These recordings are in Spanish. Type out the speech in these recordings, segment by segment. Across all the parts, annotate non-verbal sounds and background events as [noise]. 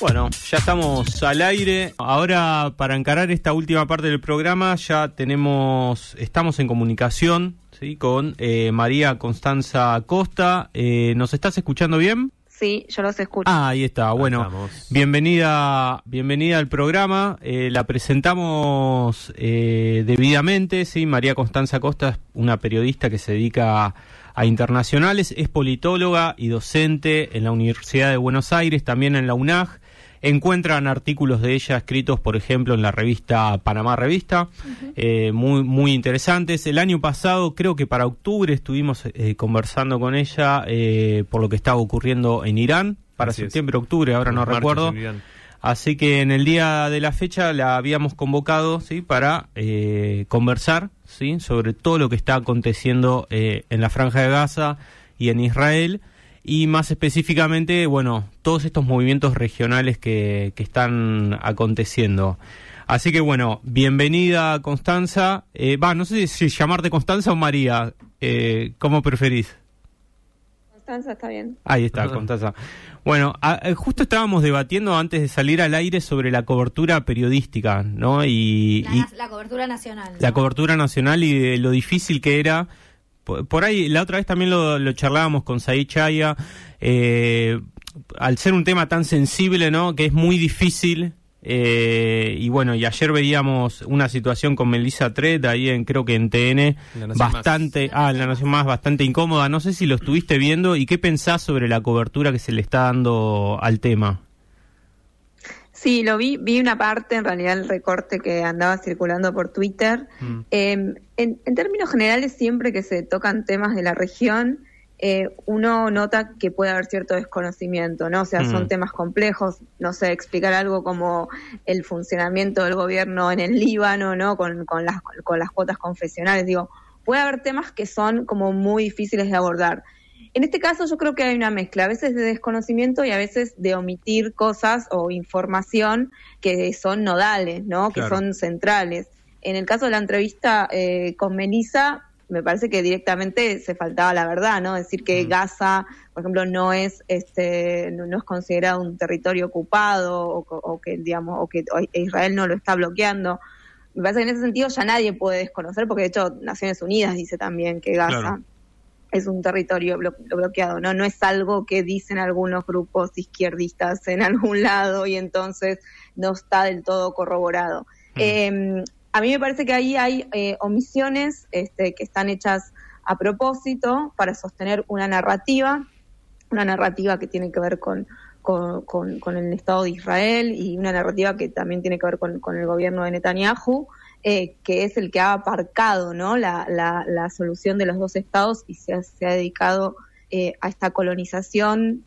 Bueno, ya estamos al aire. Ahora, para encarar esta última parte del programa, ya tenemos, estamos en comunicación ¿sí? con eh, María Constanza Costa. Eh, ¿Nos estás escuchando bien? Sí, yo los escucho. Ah, ahí está. Bueno, bienvenida, bienvenida al programa. Eh, la presentamos debidamente. Sí, María Constanza Costa es una periodista que se dedica a a internacionales, es politóloga y docente en la Universidad de Buenos Aires, también en la UNAG. Encuentran artículos de ella escritos, por ejemplo, en la revista Panamá Revista, eh, muy, muy interesantes. El año pasado, creo que para octubre, estuvimos eh, conversando con ella eh, por lo que estaba ocurriendo en Irán, para septiembre, octubre, ahora no recuerdo. Así que en el día de la fecha la habíamos convocado ¿sí? para conversar ¿sí? sobre todo lo que está aconteciendo en la Franja de Gaza y en Israel y más específicamente, bueno, todos estos movimientos regionales que, que están aconteciendo. Así que bueno, bienvenida Constanza. Eh, va, no sé si llamarte Constanza o María, eh, ¿cómo preferís? Constanza está bien. Ahí está, Constanza. Bueno, eh, justo estábamos debatiendo antes de salir al aire sobre la cobertura periodística, ¿no? Y la, cobertura nacional. La cobertura nacional y de lo difícil que era por, ahí, la otra vez también lo, charlábamos con Said Chaya, eh, al ser un tema tan sensible, ¿no? Que es muy difícil. Eh, y bueno, y ayer veíamos una situación con Melissa Tret ahí en, creo que en TN, bastante, ah, en la Nación Más, bastante incómoda. No sé si lo estuviste viendo y qué pensás sobre la cobertura que se le está dando al tema. Sí, lo vi, vi una parte, en realidad el recorte que andaba circulando por Twitter. Mm. Em, en, términos generales, siempre que se tocan temas de la región, eh, uno nota que puede haber cierto desconocimiento, ¿no? O sea, son mm. temas complejos, no sé, explicar algo como el funcionamiento del gobierno en el Líbano, ¿no? Con, con, las, con las cuotas confesionales, digo, puede haber temas que son como muy difíciles de abordar. En este caso yo creo que hay una mezcla, a veces de desconocimiento y a veces de omitir cosas o información que son nodales, ¿no? Que son centrales. En el caso de la entrevista eh, con Melissa, me parece que directamente se faltaba la verdad, ¿no? Decir que Gaza, por ejemplo, no es este no, es considerado un territorio ocupado o, que digamos o que Israel no lo está bloqueando. Me parece que en ese sentido ya nadie puede desconocer, porque de hecho Naciones Unidas dice también que Gaza es un territorio bloqueado, ¿no? No es algo que dicen algunos grupos izquierdistas en algún [laughs] lado y entonces no está del todo corroborado. Mm. Em, a mí me parece que ahí hay eh, omisiones este, que están hechas a propósito para sostener una narrativa, una narrativa que tiene que ver con, con, el Estado de Israel y una narrativa que también tiene que ver con, con el gobierno de Netanyahu, eh, que es el que ha aparcado ¿no? la, la, solución de los dos estados y se ha, se ha dedicado eh, a esta colonización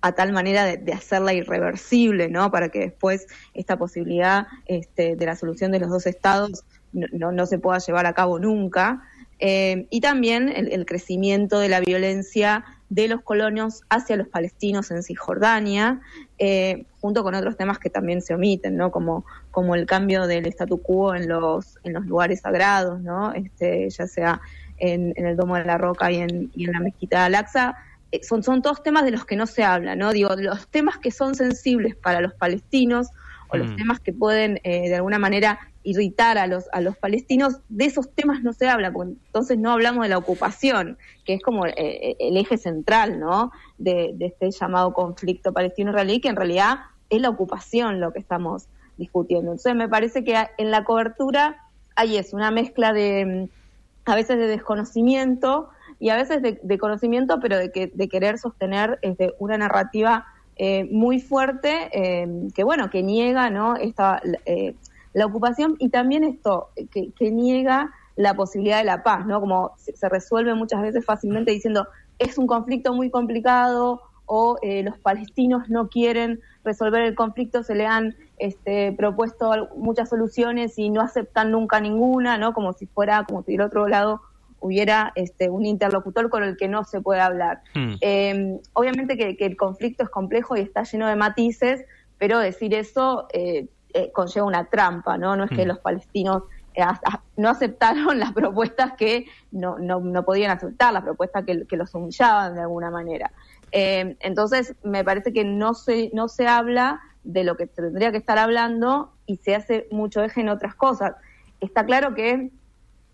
a tal manera de, hacerla irreversible, ¿no? Para que después esta posibilidad este, de la solución de los dos estados no, no, se pueda llevar a cabo nunca. Eh, y también el, crecimiento de la violencia de los colonos hacia los palestinos en Cisjordania, eh, junto con otros temas que también se omiten, ¿no? Como, como el cambio del statu quo en los, en los lugares sagrados, ¿no? Este, ya sea en, el Domo de la Roca y en, y en la Mezquita de Al-Aqsa, eh, son, son todos temas de los que no se habla, ¿no? Digo, los temas que son sensibles para los palestinos o los mm. temas que pueden eh, de alguna manera irritar a los, a los palestinos, de esos temas no se habla, porque entonces no hablamos de la ocupación, que es como eh, eh, el eje central, ¿no? De, este llamado conflicto palestino-israelí, que en realidad es la ocupación lo que estamos discutiendo. Entonces me parece que en la cobertura hay es una mezcla de, a veces de desconocimiento y a veces de, conocimiento, pero de, que, de querer sostener este, una narrativa eh, muy fuerte que, bueno, que niega, ¿no? Esta, la ocupación y también esto que, niega la posibilidad de la paz, ¿no? Como se, resuelve muchas veces fácilmente diciendo es un conflicto muy complicado o eh, los palestinos no quieren resolver el conflicto, se le han este, propuesto muchas soluciones y no aceptan nunca ninguna, ¿no? Como si fuera, como si del otro lado hubiera este, un interlocutor con el que no se puede hablar. Hmm. Em, obviamente que, el conflicto es complejo y está lleno de matices, pero decir eso eh, eh, conlleva una trampa, ¿no? No es que mm. los palestinos eh, no aceptaron [laughs] las propuestas que no, no, no podían aceptar, las propuestas que, que los humillaban de alguna manera. Eh, entonces, me parece que no se, no se habla de lo que tendría que estar hablando y se hace mucho eje en otras cosas. Está claro que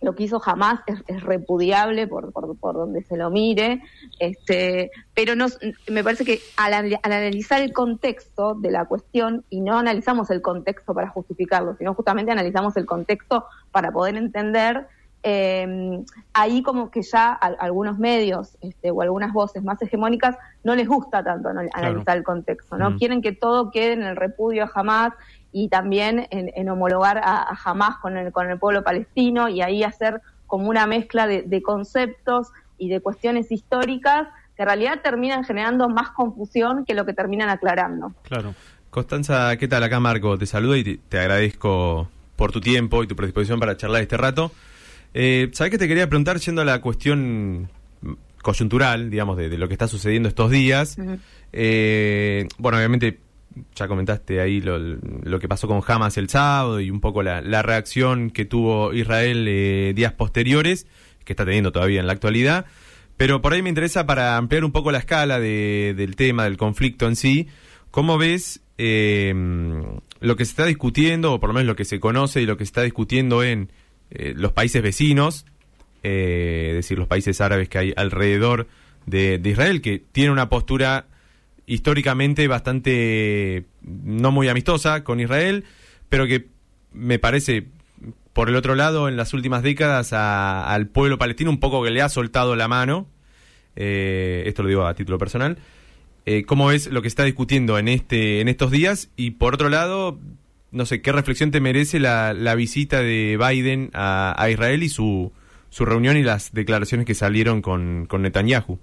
lo que hizo jamás es, repudiable por, por, donde se lo mire, este, pero no, me parece que al, analizar el contexto de la cuestión, y no analizamos el contexto para justificarlo, sino justamente analizamos el contexto para poder entender, eh, ahí como que ya algunos medios este, o algunas voces más hegemónicas no les gusta tanto analizar el contexto, ¿no? Mm. Quieren que todo quede en el repudio a jamás y también en, homologar a, a, Hamas con el, con el pueblo palestino y ahí hacer como una mezcla de, conceptos y de cuestiones históricas que en realidad terminan generando más confusión que lo que terminan aclarando. Claro. Constanza, ¿qué tal? Acá Marco, te saludo y te, agradezco por tu tiempo y tu predisposición para charlar este rato. Eh, ¿Sabes que te quería preguntar, siendo a la cuestión coyuntural, digamos, de, lo que está sucediendo estos días? eh, bueno, obviamente ya comentaste ahí lo, que pasó con Hamas el sábado y un poco la, reacción que tuvo Israel eh, días posteriores, que está teniendo todavía en la actualidad. Pero por ahí me interesa para ampliar un poco la escala del tema, del conflicto en sí. ¿Cómo ves eh, lo que se está discutiendo, o por lo menos lo que se conoce y lo que se está discutiendo en eh, los países vecinos, es decir, los países árabes que hay alrededor de, de Israel, que tiene una postura históricamente bastante no muy amistosa con Israel, pero que me parece, por el otro lado, en las últimas décadas al pueblo palestino un poco que le ha soltado la mano. Eh, esto lo digo a título personal. Eh, ¿Cómo es lo que está discutiendo en, este, en estos días? Y por otro lado, no sé, ¿qué reflexión te merece la, la visita de Biden a, a, Israel y su, su reunión y las declaraciones que salieron con, con Netanyahu?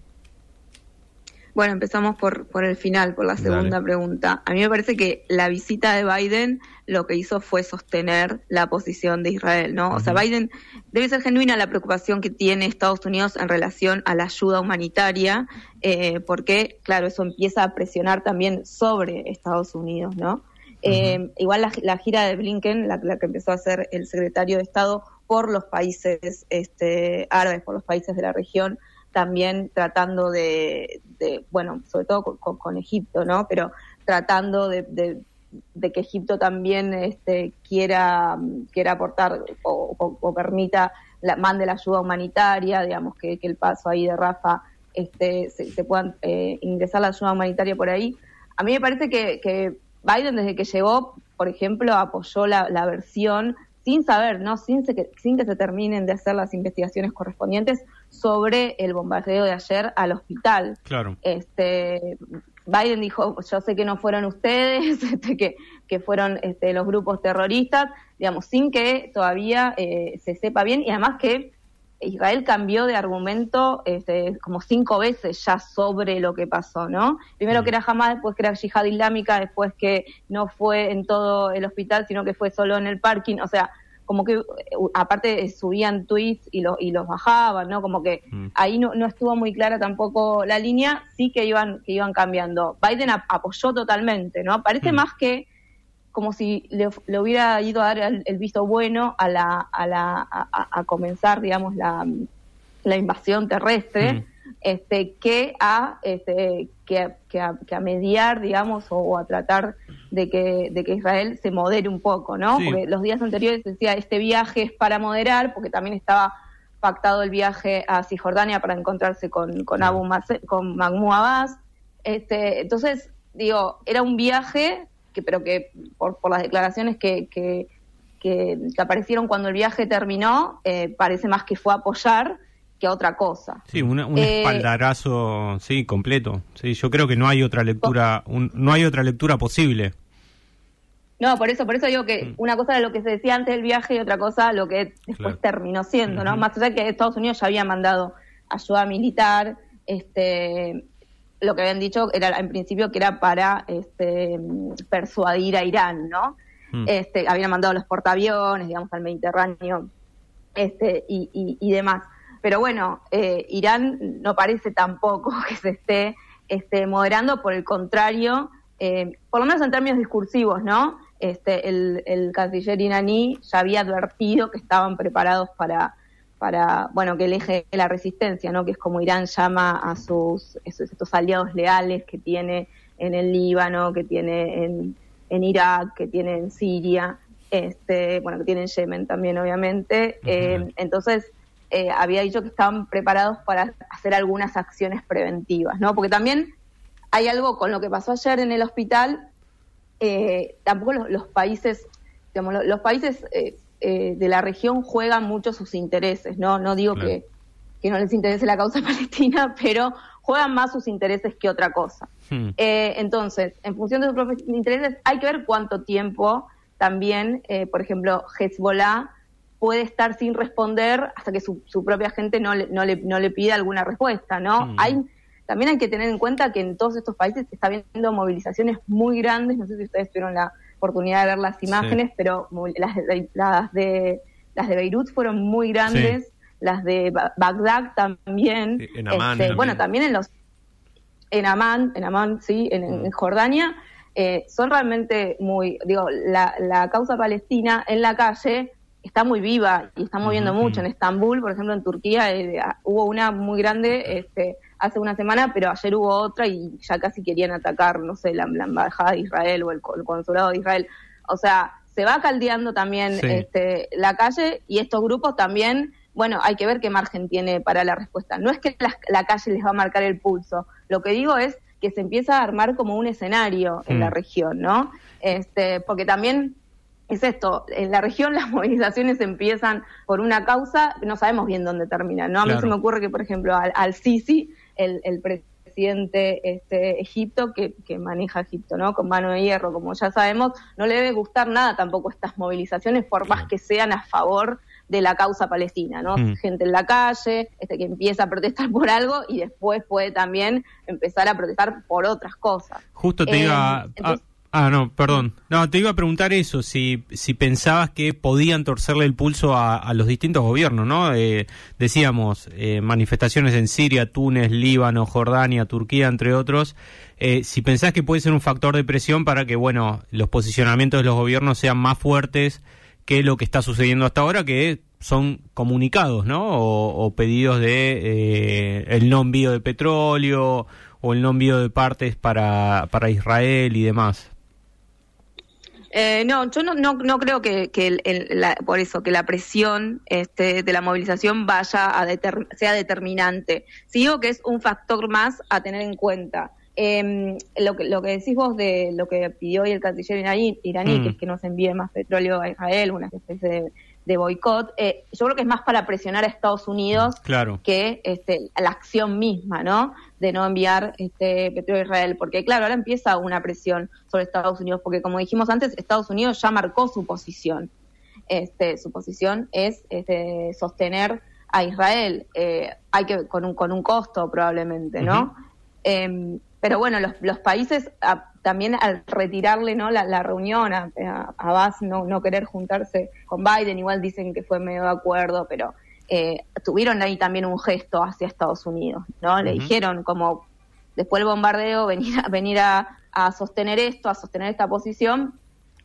Bueno, empezamos por, por el final, por la segunda pregunta. A mí me parece que la visita de Biden lo que hizo fue sostener la posición de Israel, ¿no? O sea, Biden debe ser genuina la preocupación que tiene Estados Unidos en relación a la ayuda humanitaria, eh, porque, claro, eso empieza a presionar también sobre Estados Unidos, ¿no? Eh, igual la, gira de Blinken, la, que empezó a hacer el secretario de Estado por los países este, árabes, por los países de la región, también tratando de, bueno, sobre todo con, Egipto, ¿no? Pero tratando de, que Egipto también este, quiera, quiera aportar o, permita, la, mande la ayuda humanitaria, digamos, que, el paso ahí de Rafa este, se, se puedan eh, ingresar la ayuda humanitaria por ahí. A mí me parece que, Biden desde que llegó, por ejemplo, apoyó la, versión sin saber, ¿no? Sin, sin que se terminen de hacer las investigaciones correspondientes sobre el bombardeo de ayer al hospital. Claro. Este, Biden dijo, yo sé que no fueron ustedes, [laughs] este, que, que fueron este, los grupos terroristas, digamos, sin que todavía eh, se sepa bien y además que Israel cambió de argumento este, como cinco veces ya sobre lo que pasó, ¿no? Primero mm. que era Hamas, después que era Yihad Islámica, después que no fue en todo el hospital, sino que fue solo en el parking, o sea, como que aparte subían tweets y, y los bajaban, ¿no? Como que mm. ahí no, estuvo muy clara tampoco la línea, sí que iban, que iban cambiando. Biden apoyó totalmente, ¿no? Parece mm. más que como si le, hubiera ido a dar el, visto bueno a la, a, la, a, comenzar, digamos, la, la invasión terrestre, mm. Este, que a, este, que, que, a, mediar, digamos, o, a tratar de que, de que Israel se modere un poco, ¿no? Porque los días anteriores decía, este viaje es para moderar, porque también estaba pactado el viaje a Cisjordania para encontrarse con, con Abu con Mahmoud Abbas. Este, entonces, digo, era un viaje que pero que por, por las declaraciones que, que, que, aparecieron cuando el viaje terminó, eh, parece más que fue a apoyar que otra cosa. Sí, un eh, espaldarazo, sí, completo. Sí, yo creo que no hay otra lectura, no hay otra lectura posible. No, por eso, por eso digo que mm. una cosa era lo que se decía antes del viaje y otra cosa lo que después terminó siendo, ¿no? Más allá que Estados Unidos ya había mandado ayuda militar, este, lo que habían dicho era en principio que era para este, persuadir a Irán, ¿no? Mm. Este, habían mandado los portaaviones, digamos, al Mediterráneo este, y, y, demás. Pero bueno, eh, Irán no parece tampoco [laughs] que se esté este, moderando, por el contrario, eh, por lo menos en términos discursivos, ¿no? Este, el, el canciller iraní ya había advertido que estaban preparados para para, bueno, que el eje de la resistencia, ¿no? Que es como Irán llama a sus, estos aliados leales que tiene en el Líbano, que tiene en, en Irak, que tiene en Siria, este, bueno, que tiene en Yemen también, obviamente. Eh, entonces, eh, había dicho que estaban preparados para hacer algunas acciones preventivas, ¿no? Porque también hay algo con lo que pasó ayer en el hospital, eh, tampoco los, países, digamos, los, países de la región juegan mucho sus intereses, ¿no? No digo que, que no les interese la causa [laughs] palestina, pero juegan más sus intereses que otra cosa. Hmm. Eh, entonces, en función de sus propios intereses, hay que ver cuánto tiempo también, eh, por ejemplo, Hezbollah puede estar sin responder hasta que su, propia gente no le, no, le, no le pida alguna respuesta, ¿no? Hmm. Hay, también hay que tener en cuenta que en todos estos países se está viendo movilizaciones muy grandes, no sé si ustedes tuvieron la oportunidad de ver las imágenes, pero las de, las de las de Beirut fueron muy grandes las de Bagdad también. En este, Bueno, también en los. En Amán, en Amán, sí, en, mm. Jordania, eh, son realmente muy. Digo, la, la causa palestina en la calle está muy viva y está moviendo mucho. En Estambul, por ejemplo, en Turquía, eh, hubo una muy grande este, hace una semana, pero ayer hubo otra y ya casi querían atacar, no sé, la, embajada de Israel o el, consulado de Israel. O sea, se va caldeando también este, la calle y estos grupos también bueno, hay que ver qué margen tiene para la respuesta. No es que la, calle les va a marcar el pulso, lo que digo es que se empieza a armar como un escenario en la mm. región, ¿no? Este, porque también es esto, en la región [laughs] las movilizaciones empiezan por una causa, no sabemos bien dónde terminan, ¿no? A mí se me ocurre que, por ejemplo, al, Sisi, el, el presidente este, Egipto, que, que, maneja Egipto, ¿no? Con mano de hierro, como ya sabemos, no le debe gustar nada tampoco estas movilizaciones, por más que sean a favor de la causa palestina, ¿no? Mm. Gente en la calle, este, que empieza a protestar por algo y después puede también empezar a protestar por otras cosas. Justo te iba... Eh, ah, no, perdón. No, te iba a preguntar eso, si, si pensabas que podían torcerle el pulso a, los distintos gobiernos, ¿no? Eh, decíamos, eh, manifestaciones en Siria, Túnez, Líbano, Jordania, Turquía, entre otros. si pensás que puede ser un factor de presión para que, bueno, los posicionamientos de los gobiernos sean más fuertes que lo que está sucediendo hasta ahora, que son comunicados, ¿no? O, pedidos de eh, el no envío de petróleo o el no envío de partes para, para Israel y demás. Eh, no, yo no, no, creo que, por eso que la presión este, de la movilización vaya a sea determinante. Sí digo que es un factor más a tener en cuenta. Eh, lo, que, lo que decís vos de lo que pidió hoy el canciller iraní, iraní que es mm. que no se envíe más petróleo a Israel, una especie de, boicot, eh, yo creo que es más para presionar a Estados Unidos que este, la acción misma, ¿no? De no enviar este petróleo a Israel, porque claro, ahora empieza una presión sobre Estados Unidos, porque como dijimos antes, Estados Unidos ya marcó su posición. Este, su posición es este, sostener a Israel, eh, hay que con un, con un costo probablemente, ¿no? Pero bueno, los, los países también al retirarle no la, reunión a, a, no, no querer juntarse con Biden, igual dicen que fue medio de acuerdo, pero eh, tuvieron ahí también un gesto hacia Estados Unidos, ¿no? Le dijeron como después del bombardeo venir a, venir a, a, sostener esto, a sostener esta posición.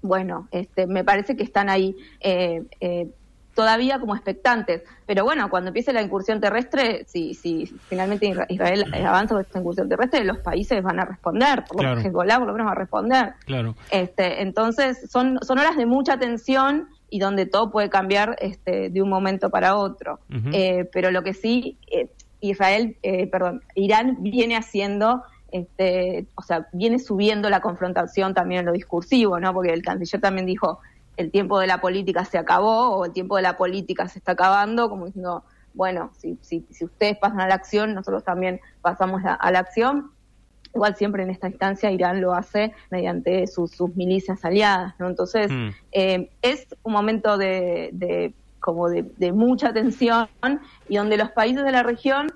Bueno, este, me parece que están ahí eh, eh, todavía como expectantes. Pero bueno, cuando empiece la incursión terrestre, si, si finalmente Israel avanza con esta incursión terrestre, los países van a responder, por lo Hezbollah por lo menos va a responder. Claro. Este, entonces, son, son horas de mucha tensión y donde todo puede cambiar este, de un momento para otro. Eh, pero lo que sí, eh, Israel, eh, perdón, Irán viene haciendo este, o sea, viene subiendo la confrontación también en lo discursivo, ¿no? Porque el canciller también dijo, el tiempo de la política se acabó o el tiempo de la política se está acabando, como diciendo, bueno, si, si, si ustedes pasan a la acción, nosotros también pasamos a, la acción. Igual siempre en esta instancia Irán lo hace mediante sus, milicias aliadas, ¿no? Entonces, mm. eh, es un momento de, de como de, de mucha tensión y donde los países de la región,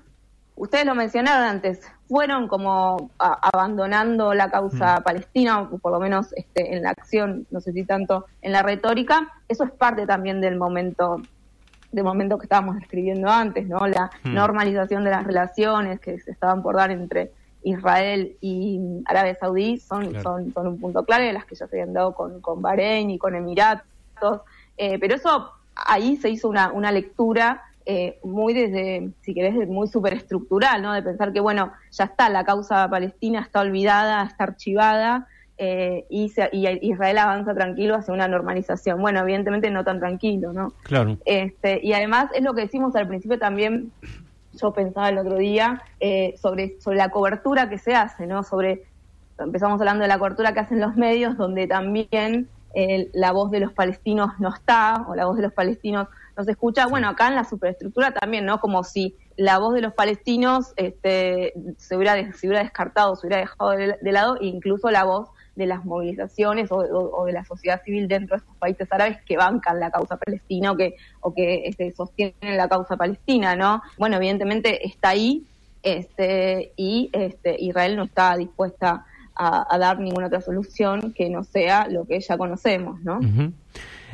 ustedes lo mencionaron antes, fueron como abandonando la causa mm. palestina, o por lo menos este, en la acción, no sé si tanto en la retórica, eso es parte también del momento del momento que estábamos describiendo antes, ¿no? La mm. normalización de las relaciones que se estaban por dar entre Israel y Arabia Saudí son, son, son un punto clave, las que ya se habían dado con, con Bahrein y con Emiratos, eh, pero eso ahí se hizo una, una lectura eh, muy desde, si querés, muy superestructural, ¿no? De pensar que, bueno, ya está, la causa palestina está olvidada, está archivada, eh, y, Israel avanza tranquilo hacia una normalización. Bueno, evidentemente no tan tranquilo, ¿no? Claro. Este, y además es lo que decimos al principio también, yo pensaba el otro día, eh, sobre, sobre la cobertura que se hace, ¿no? Sobre, empezamos hablando de la cobertura que hacen los medios, donde también la voz de los palestinos no está, o la voz de los palestinos no se escucha. Bueno, acá en la superestructura también, ¿no? Como si la voz de los palestinos este, se, hubiera, se hubiera descartado, se hubiera dejado de, lado, e incluso la voz de las movilizaciones o, de la sociedad civil dentro de estos países árabes que bancan la causa palestina o que, o que este, sostienen la causa palestina, ¿no? Bueno, evidentemente está ahí este, y este, Israel no está dispuesta a, dar ninguna otra solución que no sea lo que ya conocemos, ¿no?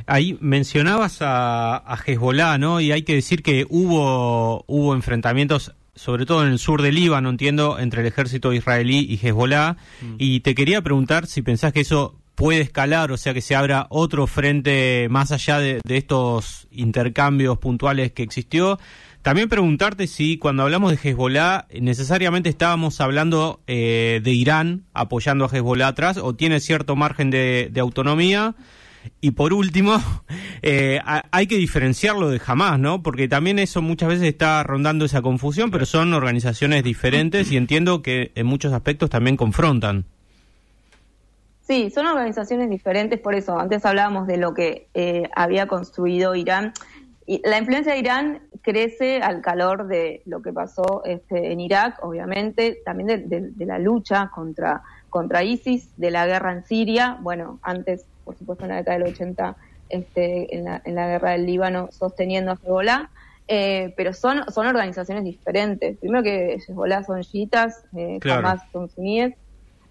Ahí mencionabas a, a Hezbollah, ¿no? Y hay que decir que hubo, hubo enfrentamientos sobre todo en el sur del Líbano, entiendo, entre el ejército israelí y Hezbollah. Mm. Y te quería preguntar si pensás que eso puede escalar, o sea, que se abra otro frente más allá de, estos intercambios puntuales que existió. También preguntarte si cuando hablamos de Hezbollah necesariamente estábamos hablando eh, de Irán apoyando a Hezbollah atrás o tiene cierto margen de, de autonomía. Y por último, [laughs] eh, hay que diferenciarlo de Hamas, ¿no? Porque también eso muchas veces está rondando esa confusión, pero son organizaciones diferentes y entiendo que en muchos aspectos también confrontan. Sí, son organizaciones diferentes, por eso antes hablábamos de lo que eh, había construido Irán. Y la influencia de Irán crece al calor de lo que pasó este, en Irak, obviamente, también de, la lucha contra, contra ISIS, de la guerra en Siria. Bueno, antes por supuesto en la década del 80 este, en, la, en la guerra del Líbano sosteniendo a Hezbollah, eh, pero son, son organizaciones diferentes. Primero que Hezbollah son chiitas, eh, jamás son suníes,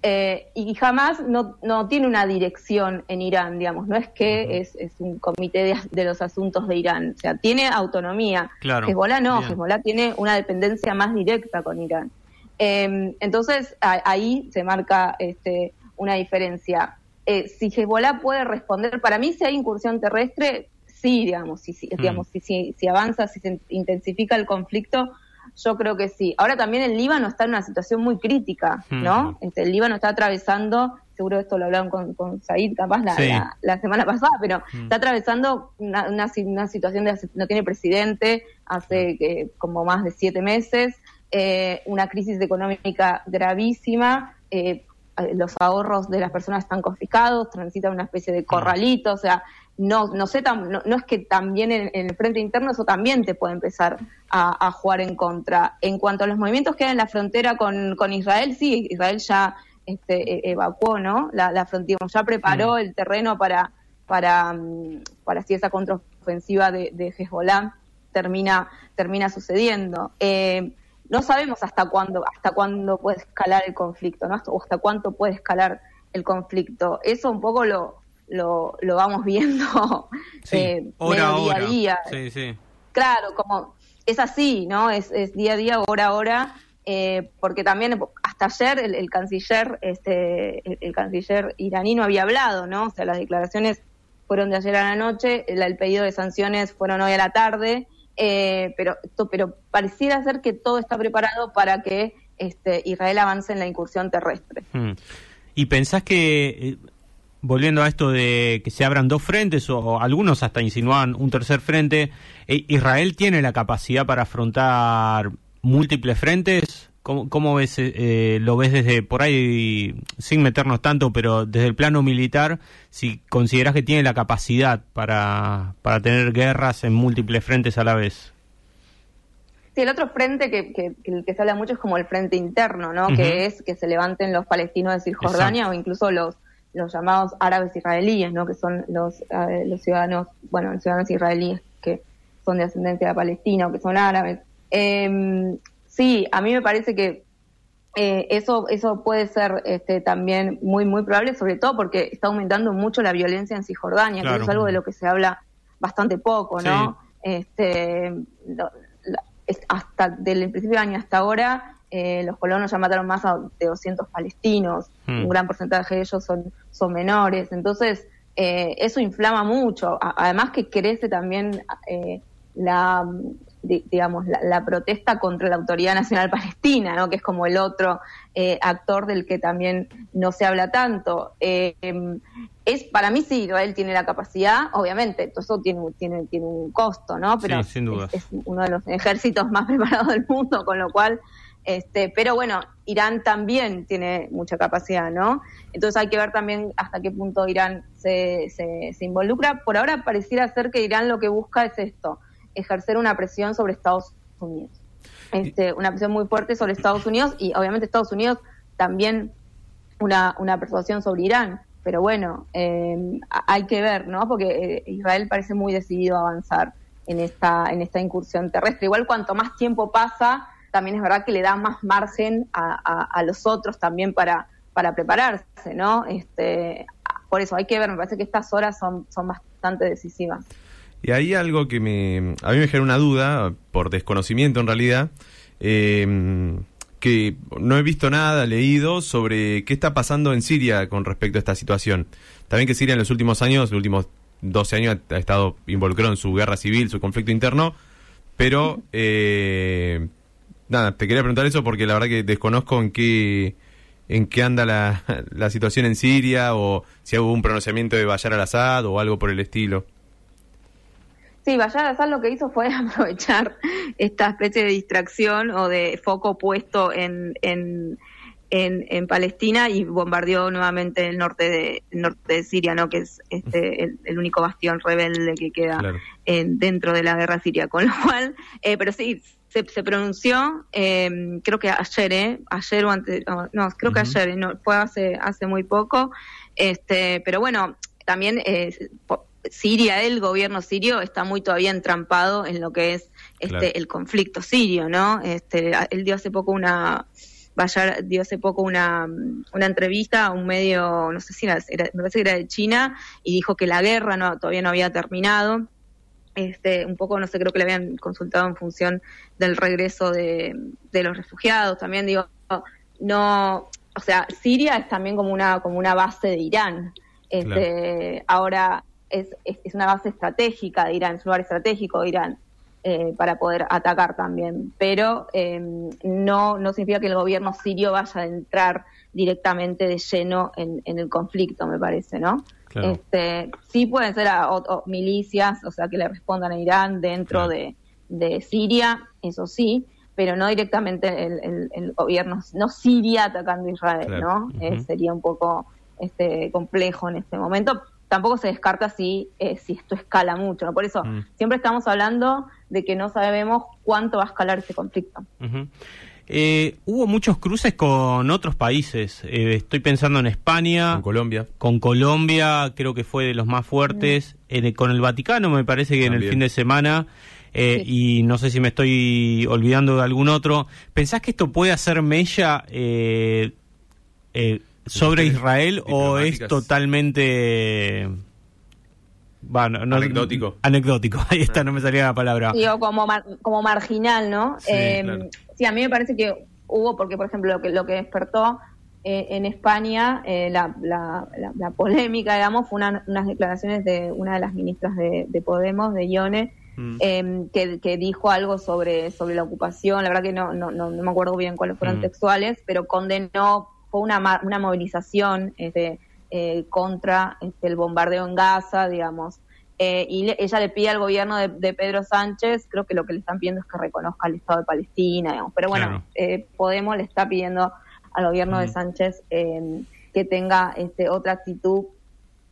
eh, y jamás no, no tiene una dirección en Irán, digamos, no es que es, es, un comité de, los asuntos de Irán, o sea, tiene autonomía. Claro. Hezbollah no, Hezbollah tiene una dependencia más directa con Irán. Eh, entonces ahí se marca este, una diferencia eh, si Hezbollah puede responder, para mí si hay incursión terrestre, sí, digamos, si, si, digamos, mm. si, si, avanza, si se intensifica el conflicto, yo creo que sí. Ahora también el Líbano está en una situación muy crítica, ¿no? Mm. Este, el Líbano está atravesando, seguro esto lo hablaron con, con Said capaz la, la, semana pasada, pero mm. está atravesando una, una, situación de no tiene presidente hace que, como más de siete meses, eh, una crisis económica gravísima, eh, los ahorros de las personas están confiscados, transitan una especie de corralito, o sea, no, no sé, no, es que también en, el frente interno eso también te puede empezar a, jugar en contra. En cuanto a los movimientos que hay en la frontera con, con Israel, sí, Israel ya este, e, evacuó, ¿no? La, frontera, ya preparó el terreno para, para, mm, para si esa contraofensiva de, de Hezbollah termina, termina sucediendo. Eh, no sabemos hasta cuándo, hasta cuándo puede escalar el conflicto, ¿no? O hasta cuánto puede escalar el conflicto. Eso un poco lo, lo, lo vamos [laughs] viendo eh, día a día. Sí, sí. Claro, como es así, ¿no? Es, es día a día, hora a hora, eh, porque también hasta ayer el, canciller, este, el, canciller iraní no había hablado, ¿no? O sea, las declaraciones fueron de ayer a la noche, el, el pedido de sanciones fueron hoy a la tarde. Eh, pero, pero pareciera ser que todo está preparado para que este, Israel avance en la incursión terrestre. Hmm. ¿Y pensás que, eh, volviendo a esto de que se abran dos frentes, o, algunos hasta insinúan un tercer frente, eh, ¿Israel tiene la capacidad para afrontar múltiples frentes? ¿Cómo, ves, eh, lo ves desde por ahí, sin meternos tanto, pero desde el plano militar, si consideras que tiene la capacidad para, para tener guerras en múltiples frentes a la vez? Sí, el otro frente que, que, que se habla mucho es como el frente interno, ¿no? Que es que se levanten los palestinos de Cisjordania o incluso los, los llamados árabes israelíes, ¿no? Que son los, eh, los ciudadanos, bueno, los ciudadanos israelíes que son de ascendencia palestina o que son árabes. Eh, Sí, a mí me parece que eh, eso, eso puede ser este, también muy, muy probable, sobre todo porque está aumentando mucho la violencia en Cisjordania, que es algo de lo que se habla bastante poco, ¿no? Este, hasta del principio del año hasta ahora, eh, los colonos ya mataron más de 200 palestinos, hmm. un gran porcentaje de ellos son, son menores, entonces eh, eso inflama mucho, además que crece también la digamos, la, protesta contra la Autoridad Nacional Palestina, ¿no? que es como el otro eh, actor del que también no se habla tanto. Eh, es Para mí sí, Israel tiene la capacidad, obviamente, todo eso tiene, tiene, tiene un costo, ¿no? pero Es, es uno de los ejércitos más [laughs] preparados del mundo, con lo cual este, pero bueno, Irán también tiene mucha capacidad, ¿no? Entonces hay que ver también hasta qué punto Irán se, se, involucra. Por ahora pareciera ser que Irán lo que busca es esto, ejercer una presión sobre Estados Unidos. Este, una presión muy fuerte sobre Estados Unidos y obviamente Estados Unidos también una, una persuasión sobre Irán. Pero bueno, eh, hay que ver, ¿no? Porque eh, Israel parece muy decidido a avanzar en esta, en esta incursión terrestre. Igual cuanto más tiempo pasa, también es verdad que le da más margen a, los otros también para, para prepararse, ¿no? Este, por eso hay que ver, me parece que estas horas son, son bastante decisivas. Y hay algo que me, a mí me genera una duda, por desconocimiento en realidad, eh, que no he visto nada, leído sobre qué está pasando en Siria con respecto a esta situación. También que Siria en los últimos años, los últimos 12 años, ha estado involucrado en su guerra civil, su conflicto interno, pero eh, nada, te quería preguntar eso porque la verdad que desconozco en qué en qué anda la, [laughs] la situación en Siria o si hubo un pronunciamiento de Bayar al-Assad o algo por el estilo. Sí, Bayar al-Assad lo que hizo fue [laughs] aprovechar esta especie de distracción o de foco puesto en, en, en, Palestina y bombardeó nuevamente el norte de, norte de Siria, ¿no? que es este, el, único bastión rebelde que queda en, dentro de la guerra siria. Con lo cual, eh, pero sí, se, pronunció, eh, creo que ayer, ¿eh? Ayer o antes, no, creo que ayer, no, fue hace, hace muy poco. Este, pero bueno, también eh, Siria, el gobierno sirio, está muy todavía entrampado en lo que es este el conflicto sirio, ¿no? Este, él dio hace poco una Bayar dio hace poco una, una entrevista a un medio, no sé si era, me parece que era de China, y dijo que la guerra no, todavía no había terminado, este, un poco, no sé, creo que le habían consultado en función del regreso de, los refugiados, también digo, no, o sea, Siria es también como una, como una base de Irán, este, ahora es, es, una base estratégica de Irán, es un lugar estratégico de Irán. Eh, para poder atacar también, pero em, no, no significa que el gobierno sirio vaya a entrar directamente de lleno en, en el conflicto, me parece, ¿no? Este, sí pueden ser milicias, o sea, que le respondan a Irán dentro de, Siria, eso sí, pero no directamente el, gobierno, no Siria atacando a Israel, ¿no? Eh, sería un poco este complejo en este momento. Tampoco se descarta si, eh, si esto escala mucho, ¿no? Por eso mm. siempre estamos hablando de que no sabemos cuánto va a escalar este conflicto. Eh, hubo muchos cruces con otros países. Eh, estoy pensando en España. Con Colombia. Con Colombia, creo que fue de los más fuertes. con el Vaticano, me parece que en el fin de semana. Eh, y no sé si me estoy olvidando de algún otro. ¿Pensás que esto puede hacer mella sobre Israel o es totalmente anecdótico. Anecdótico, [laughs] ahí está, no me salía la palabra. Digo, como, como marginal, ¿no? Sí, eh, sí, a mí me parece que hubo, porque por ejemplo lo que, lo que despertó eh, en España eh, la, la, la, polémica, digamos, fue unas declaraciones de una de las ministras de, Podemos, de Ione, mm. em, que, dijo algo sobre, sobre la ocupación, la verdad que no, no, no, me acuerdo bien cuáles fueron mm. textuales, pero condenó, fue una, una movilización este, eh, contra este, el bombardeo en Gaza, digamos. Eh, y ella le pide al gobierno de, Pedro Sánchez, creo que lo que le están pidiendo es que reconozca el Estado de Palestina, digamos. Pero bueno, eh, Podemos le está pidiendo al gobierno de Sánchez que tenga este, otra actitud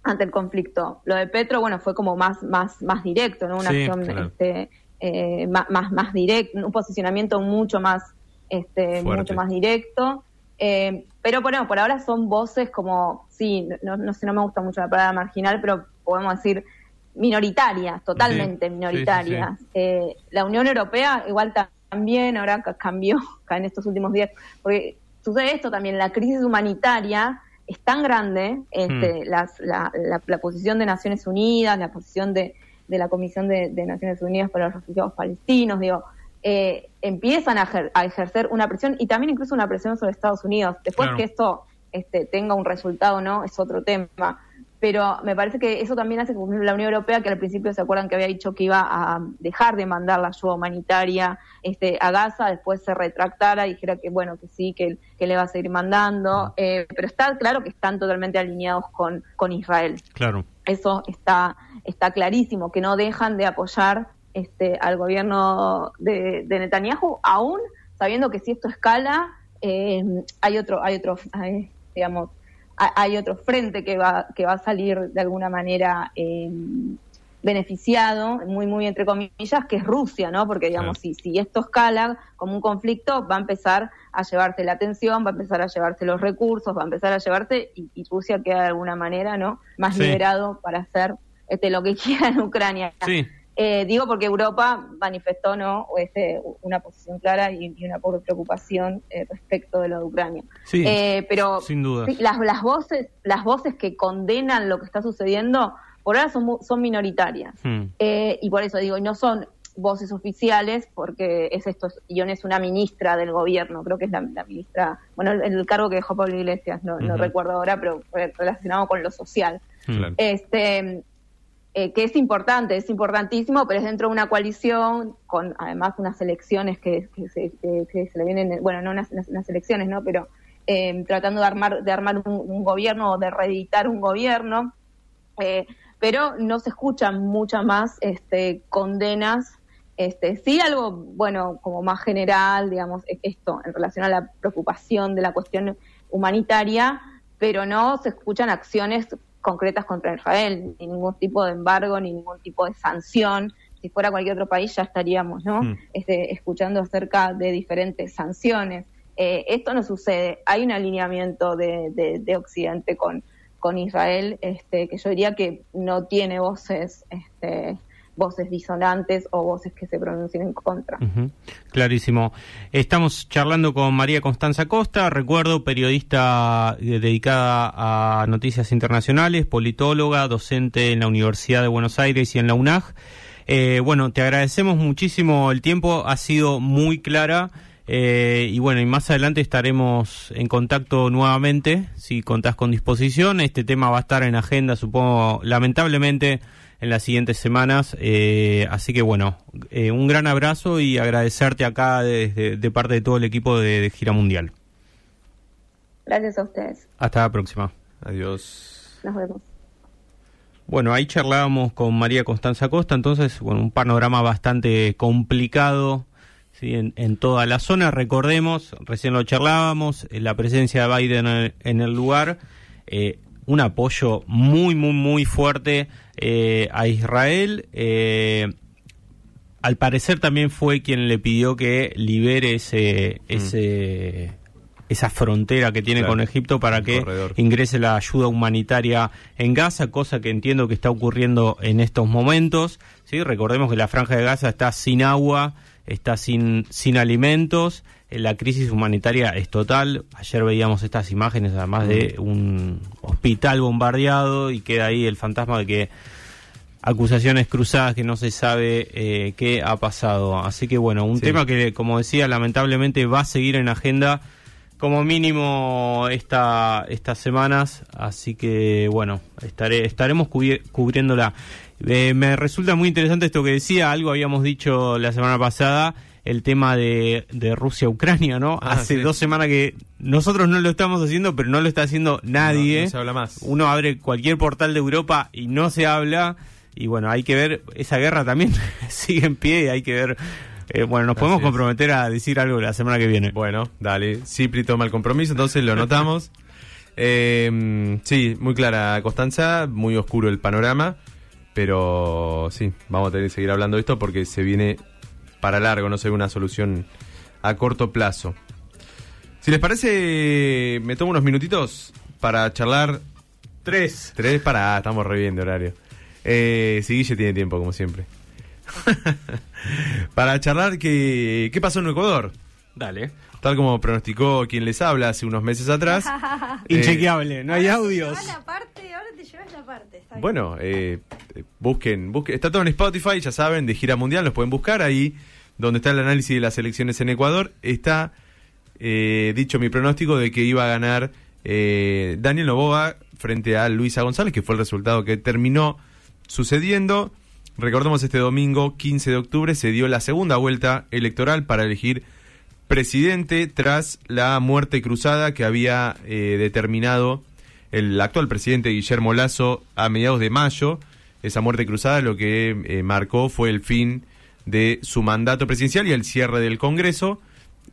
ante el conflicto. Lo de Petro, bueno, fue como más, más, más directo, ¿no? Una acción este, más, más, más directo, un posicionamiento mucho más, este, mucho más directo. Eh, pero bueno, por ahora son voces como, sí, no, no sé, no me gusta mucho la palabra marginal, pero podemos decir minoritarias, totalmente minoritarias. Eh, la Unión Europea igual también ahora cambió [laughs] en estos últimos días, porque sucede esto también, la crisis humanitaria es tan grande, este, hmm. la, la, posición de Naciones Unidas, la posición de, de la Comisión de, de Naciones Unidas para los Refugiados Palestinos, digo, eh, empiezan a, ejercer una presión y también incluso una presión sobre Estados Unidos. Después que esto este, tenga un resultado o no es otro tema. pero me parece que eso también hace que la Unión Europea, que al principio se acuerdan que había dicho que iba a dejar de mandar la ayuda humanitaria este, a Gaza, después se retractara y dijera que bueno, que sí, que, que le va a seguir mandando, eh, pero está claro que están totalmente alineados con, con Israel. Claro. Eso está, está clarísimo, que no dejan de apoyar este, al gobierno de, Netanyahu, aún sabiendo que si esto escala, eh, hay otro, hay otro, digamos, hay otro frente que va, que va a salir de alguna manera eh, beneficiado, muy, muy entre comillas, que es Rusia, ¿no? Porque, digamos, si, si esto escala como un conflicto, va a empezar a llevarse la atención, va a empezar a llevarse los recursos, va a empezar a llevarse, y, Rusia queda de alguna manera, ¿no? Más liberado para hacer este, lo que [laughs] quiera en Ucrania. Sí. Eh, digo porque Europa manifestó no este, una posición clara y, una preocupación eh, respecto de lo de Ucrania. Sí, eh, pero sin duda. las, las, voces, las voces que condenan lo que está sucediendo por ahora son, son minoritarias. Hmm. y por eso digo, y no son voces oficiales, porque es esto, Ion es una ministra del gobierno, creo que es la, ministra, bueno, el, cargo que dejó Pablo Iglesias, no, no recuerdo ahora, pero relacionado con lo social. Este eh, que es importante, es importantísimo, pero es dentro de una coalición con además unas elecciones que, se, le vienen, bueno, no unas, elecciones, ¿no? Pero eh, tratando de armar, de armar un, gobierno o de reeditar un gobierno, eh, pero no se escuchan muchas más este, condenas. Este, sí, algo, bueno, como más general, digamos, esto en relación a la preocupación de la cuestión humanitaria, pero no se escuchan acciones concretas contra Israel, ni ningún tipo de embargo, ni ningún tipo de sanción. Si fuera cualquier otro país ya estaríamos ¿no? Mm. Este, escuchando acerca de diferentes sanciones. Eh, esto no sucede. Hay un alineamiento de, de, Occidente con, con Israel este, que yo diría que no tiene voces este, voces disonantes o voces que se pronuncien en contra. Clarísimo. Estamos charlando con María Constanza Costa, recuerdo, periodista eh, dedicada a noticias internacionales, politóloga, docente en la Universidad de Buenos Aires y en la UNAG. Eh, bueno, te agradecemos muchísimo el tiempo, ha sido muy clara. Eh, y bueno, y más adelante estaremos en contacto nuevamente, si contás con disposición. Este tema va a estar en agenda, supongo, lamentablemente, en las siguientes semanas. Eh, así que bueno, eh, un gran abrazo y agradecerte acá de, de, parte de todo el equipo de, Gira Mundial. Gracias a ustedes. Hasta la próxima. Adiós. Nos vemos. Bueno, ahí charlábamos con María Constanza Costa, entonces, bueno, un panorama bastante complicado ¿sí? en, toda la zona. Recordemos, recién lo charlábamos, eh, la presencia de Biden en el, lugar, un apoyo muy, muy, muy fuerte eh, a Israel. Eh, al parecer también fue quien le pidió que libere ese, mm. ese esa frontera que tiene con Egipto para que ingrese la ayuda humanitaria en Gaza, cosa que entiendo que está ocurriendo en estos momentos. ¿sí? Recordemos que la franja de Gaza está sin agua, está sin, sin alimentos, eh, la crisis humanitaria es total. Ayer veíamos estas imágenes, además de mm. un hospital bombardeado, y queda ahí el fantasma de que acusaciones cruzadas que no se sabe eh, qué ha pasado. Así que bueno, un tema que, como decía, lamentablemente va a seguir en agenda como mínimo esta, estas semanas. Así que bueno, estaré, estaremos cubriéndola. Eh, me resulta muy interesante esto que decía, algo habíamos dicho la semana pasada, el tema de, de Rusia-Ucrania, ¿no? Ah, Hace dos semanas que nosotros no lo estamos haciendo, pero no lo está haciendo nadie. No, se habla más. Uno abre cualquier portal de Europa y no se habla. Y bueno, hay que ver, esa guerra también [laughs] sigue en pie y hay que ver eh, bueno, nos podemos comprometer a decir algo la semana que viene. Bueno, dale. Cipri toma el compromiso, entonces lo notamos. [laughs] eh, sí, muy clara Constanza, muy oscuro el panorama. Pero sí, vamos a tener que seguir hablando de esto porque se viene para largo, no se ve una solución a corto plazo. Si les parece, me tomo unos minutitos para charlar. Tres. Tres para. estamos re bien de horario. Eh, Guille tiene tiempo, como siempre. [laughs] para charlar qué, qué pasó en Ecuador. Dale. Tal como pronosticó quien les habla hace unos meses atrás. [laughs] Inchequeable, no hay audios. Bueno, eh, busquen, busquen, está todo en Spotify, ya saben, de gira mundial, los pueden buscar ahí, donde está el análisis de las elecciones en Ecuador, está eh, dicho mi pronóstico de que iba a ganar eh, Daniel Noboa frente a Luisa González, que fue el resultado que terminó sucediendo. Recordemos este domingo 15 de octubre se dio la segunda vuelta electoral para elegir presidente tras la muerte cruzada que había eh, determinado el actual presidente Guillermo Lazo a mediados de mayo. Esa muerte cruzada lo que eh, marcó fue el fin de su mandato presidencial y el cierre del Congreso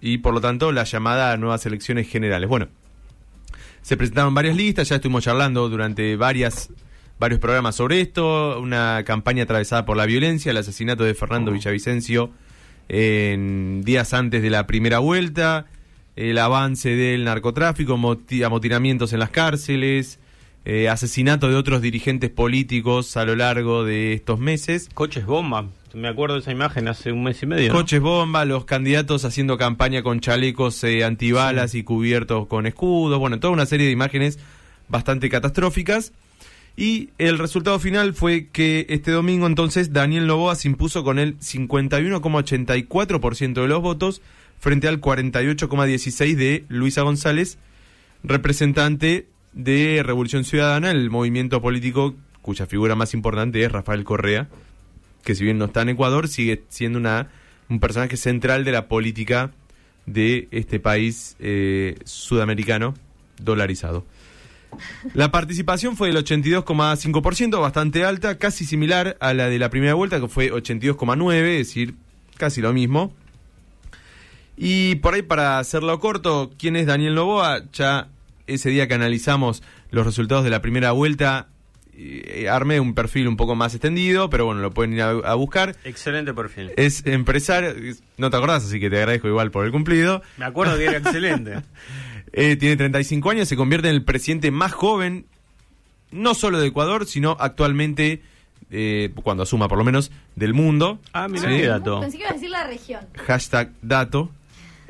y por lo tanto la llamada a nuevas elecciones generales. Bueno, se presentaron varias listas, ya estuvimos charlando durante varias varios programas sobre esto, una campaña atravesada por la violencia, el asesinato de Fernando Villavicencio en días antes de la primera vuelta, el avance del narcotráfico, amotinamientos en las cárceles, eh, asesinato de otros dirigentes políticos a lo largo de estos meses. Coches bomba, me acuerdo de esa imagen hace un mes y medio. Coches bomba, los candidatos haciendo campaña con chalecos eh, antibalas y cubiertos con escudos, bueno, toda una serie de imágenes bastante catastróficas. Y el resultado final fue que este domingo entonces Daniel Novoa se impuso con el 51,84% de los votos frente al 48,16% de Luisa González, representante de Revolución Ciudadana, el movimiento político cuya figura más importante es Rafael Correa, que si bien no está en Ecuador, sigue siendo una, un personaje central de la política de este país eh, sudamericano dolarizado. La participación fue del 82,5%, bastante alta, casi similar a la de la primera vuelta, que fue 82,9%, es decir, casi lo mismo. Y por ahí, para hacerlo corto, ¿quién es Daniel Novoa? Ya ese día que analizamos los resultados de la primera vuelta, eh, armé un perfil un poco más extendido, pero bueno, lo pueden ir a, buscar. Excelente perfil. Es empresario, no te acordás, así que te agradezco igual por el cumplido. Me acuerdo que era excelente. [laughs] Eh, tiene 35 años, se convierte en el presidente más joven, no solo de Ecuador, sino actualmente, eh, cuando asuma por lo menos, del mundo. Ah, mira qué dato. Pensé que iba a decir la región. Hashtag dato.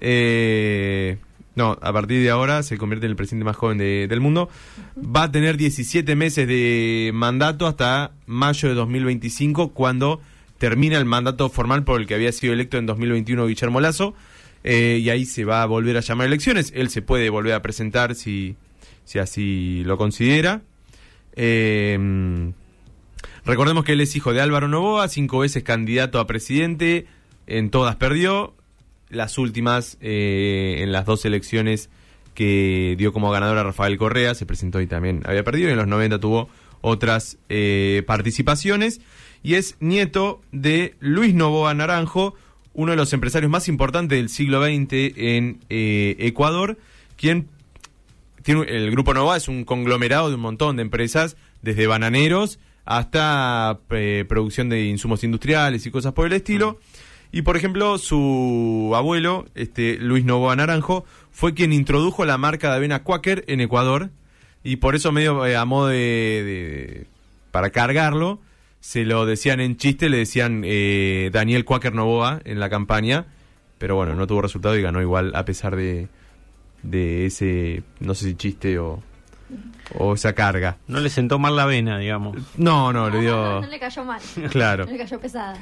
Eh, no, a partir de ahora se convierte en el presidente más joven del mundo. Va a tener 17 meses de mandato hasta mayo de 2025, cuando termina el mandato formal por el que había sido electo en 2021 Guillermo Lazo. Eh, y ahí se va a volver a llamar elecciones. Él se puede volver a presentar si, si así lo considera. Eh, recordemos que él es hijo de Álvaro Novoa, cinco veces candidato a presidente, en todas perdió. Las últimas, eh, en las dos elecciones que dio como ganador a Rafael Correa, se presentó y también había perdido. Y en los 90 tuvo otras participaciones. Y es nieto de Luis Novoa Naranjo, uno de los empresarios más importantes del siglo XX en eh, Ecuador, quien tiene el grupo Nova es un conglomerado de un montón de empresas, desde bananeros hasta eh, producción de insumos industriales y cosas por el estilo. Y por ejemplo, su abuelo, este Luis Novoa Naranjo, fue quien introdujo la marca de avena Quaker en Ecuador y por eso medio eh, a modo de, para cargarlo se lo decían en chiste, le decían eh, Daniel Quaker Novoa en la campaña, pero bueno, no tuvo resultado y ganó igual a pesar de, de ese, no sé si chiste o, o esa carga. No le sentó mal la vena, digamos. No, no, le dio... No, le cayó mal. Claro. No le cayó pesada.